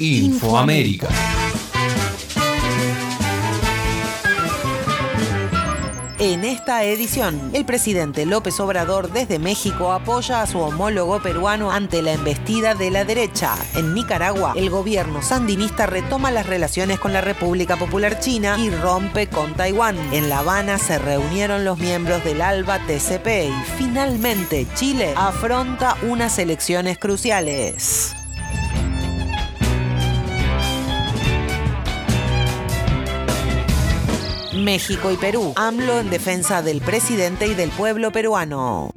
Infoamérica. En esta edición, el presidente López Obrador desde México apoya a su homólogo peruano ante la embestida de la derecha. En Nicaragua, el gobierno sandinista retoma las relaciones con la República Popular China y rompe con Taiwán. En La Habana se reunieron los miembros del ALBA TCP y finalmente Chile afronta unas elecciones cruciales. México y Perú. AMLO en defensa del presidente y del pueblo peruano.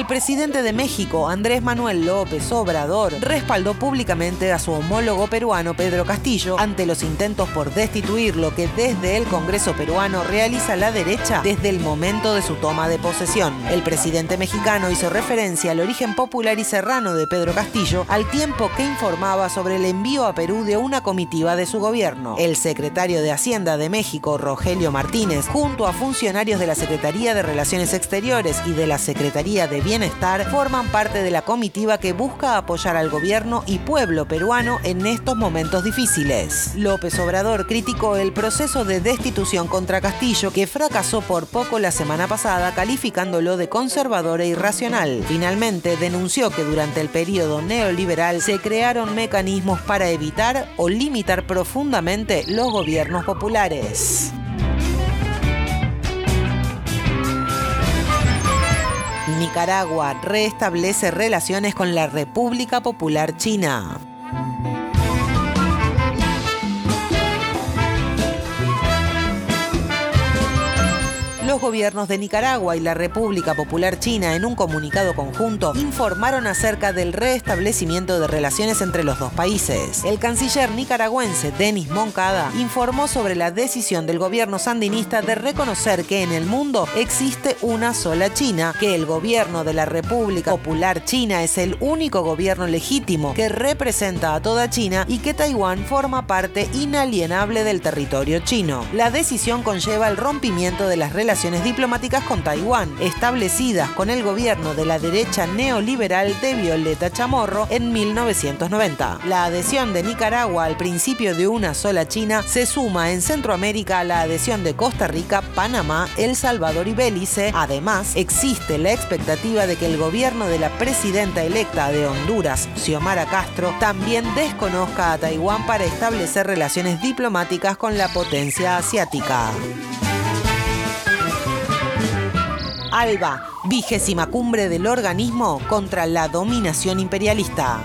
El presidente de México, Andrés Manuel López Obrador, respaldó públicamente a su homólogo peruano Pedro Castillo ante los intentos por destituirlo que desde el Congreso peruano realiza la derecha desde el momento de su toma de posesión. El presidente mexicano hizo referencia al origen popular y serrano de Pedro Castillo al tiempo que informaba sobre el envío a Perú de una comitiva de su gobierno. El secretario de Hacienda de México, Rogelio Martínez, junto a funcionarios de la Secretaría de Relaciones Exteriores y de la Secretaría de Bienestar forman parte de la comitiva que busca apoyar al gobierno y pueblo peruano en estos momentos difíciles. López Obrador criticó el proceso de destitución contra Castillo que fracasó por poco la semana pasada calificándolo de conservador e irracional. Finalmente denunció que durante el periodo neoliberal se crearon mecanismos para evitar o limitar profundamente los gobiernos populares. Nicaragua restablece relaciones con la República Popular China. Los gobiernos de Nicaragua y la República Popular China en un comunicado conjunto informaron acerca del restablecimiento de relaciones entre los dos países. El canciller nicaragüense Denis Moncada informó sobre la decisión del gobierno sandinista de reconocer que en el mundo existe una sola China, que el gobierno de la República Popular China es el único gobierno legítimo que representa a toda China y que Taiwán forma parte inalienable del territorio chino. La decisión conlleva el rompimiento de las relaciones diplomáticas con Taiwán, establecidas con el gobierno de la derecha neoliberal de Violeta Chamorro en 1990. La adhesión de Nicaragua al principio de una sola China se suma en Centroamérica a la adhesión de Costa Rica, Panamá, El Salvador y Belice. Además, existe la expectativa de que el gobierno de la presidenta electa de Honduras, Xiomara Castro, también desconozca a Taiwán para establecer relaciones diplomáticas con la potencia asiática. ALBA, vigésima cumbre del organismo contra la dominación imperialista.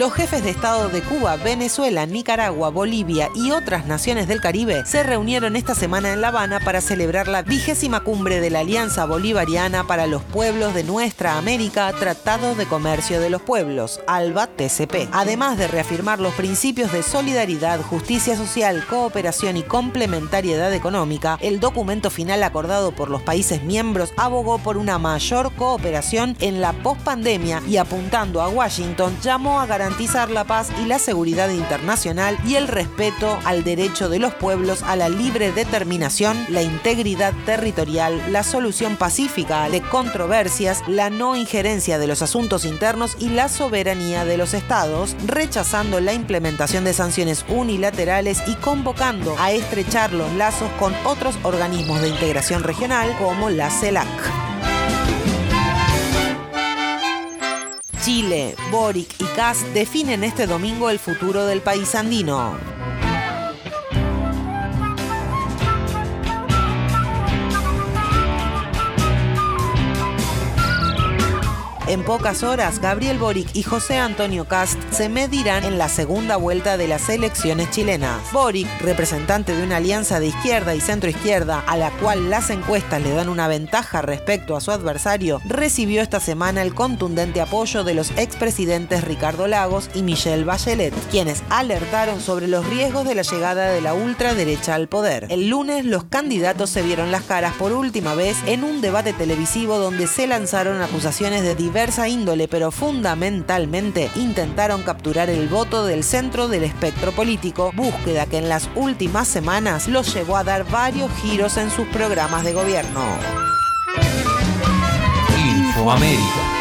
Los jefes de Estado de Cuba, Venezuela, Nicaragua, Bolivia y otras naciones del Caribe se reunieron esta semana en La Habana para celebrar la vigésima cumbre de la Alianza Bolivariana para los Pueblos de Nuestra América, Tratado de Comercio de los Pueblos, ALBA TCP. Además de reafirmar los principios de solidaridad, justicia social, cooperación y complementariedad económica, el documento final acordado por los países miembros abogó por una mayor cooperación en la pospandemia y apuntando a Washington llamó a garantizar garantizar la paz y la seguridad internacional y el respeto al derecho de los pueblos a la libre determinación, la integridad territorial, la solución pacífica de controversias, la no injerencia de los asuntos internos y la soberanía de los estados, rechazando la implementación de sanciones unilaterales y convocando a estrechar los lazos con otros organismos de integración regional como la CELAC. Chile, Boric y Kass definen este domingo el futuro del país andino. En pocas horas, Gabriel Boric y José Antonio Cast se medirán en la segunda vuelta de las elecciones chilenas. Boric, representante de una alianza de izquierda y centroizquierda a la cual las encuestas le dan una ventaja respecto a su adversario, recibió esta semana el contundente apoyo de los expresidentes Ricardo Lagos y Michelle Bachelet, quienes alertaron sobre los riesgos de la llegada de la ultraderecha al poder. El lunes los candidatos se vieron las caras por última vez en un debate televisivo donde se lanzaron acusaciones de diversos diversa índole, pero fundamentalmente intentaron capturar el voto del centro del espectro político, búsqueda que en las últimas semanas los llevó a dar varios giros en sus programas de gobierno. Infoamérica.